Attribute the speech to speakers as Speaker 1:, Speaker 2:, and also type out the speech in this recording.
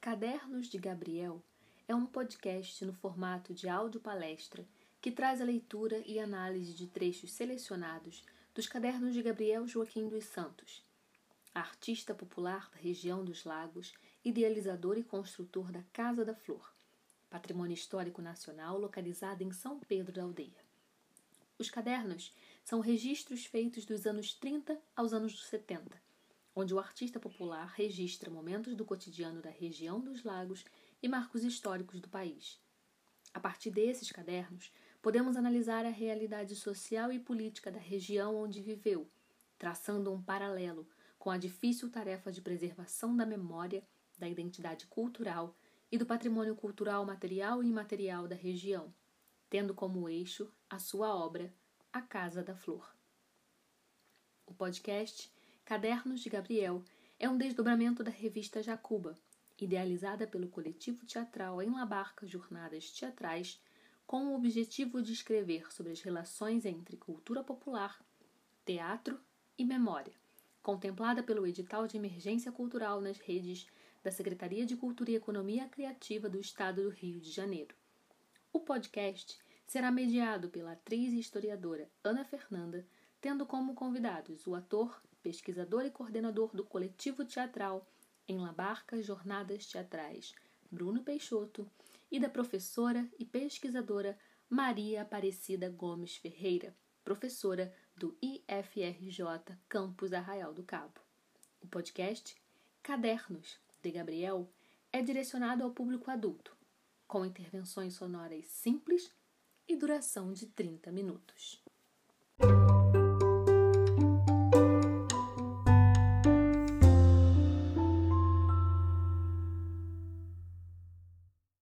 Speaker 1: Cadernos de Gabriel é um podcast no formato de áudio palestra que traz a leitura e análise de trechos selecionados dos Cadernos de Gabriel Joaquim dos Santos, artista popular da região dos Lagos, idealizador e construtor da Casa da Flor, patrimônio histórico nacional localizado em São Pedro da Aldeia. Os cadernos são registros feitos dos anos 30 aos anos 70 onde o artista popular registra momentos do cotidiano da região dos lagos e marcos históricos do país. A partir desses cadernos, podemos analisar a realidade social e política da região onde viveu, traçando um paralelo com a difícil tarefa de preservação da memória, da identidade cultural e do patrimônio cultural material e imaterial da região, tendo como eixo a sua obra A Casa da Flor. O podcast Cadernos de Gabriel é um desdobramento da revista Jacuba, idealizada pelo coletivo teatral Em La Barca Jornadas Teatrais, com o objetivo de escrever sobre as relações entre cultura popular, teatro e memória, contemplada pelo edital de emergência cultural nas redes da Secretaria de Cultura e Economia Criativa do Estado do Rio de Janeiro. O podcast será mediado pela atriz e historiadora Ana Fernanda, tendo como convidados o ator pesquisador e coordenador do coletivo teatral em Labarca Jornadas Teatrais, Bruno Peixoto, e da professora e pesquisadora Maria Aparecida Gomes Ferreira, professora do IFRJ Campus Arraial do Cabo. O podcast Cadernos de Gabriel é direcionado ao público adulto, com intervenções sonoras simples e duração de 30 minutos.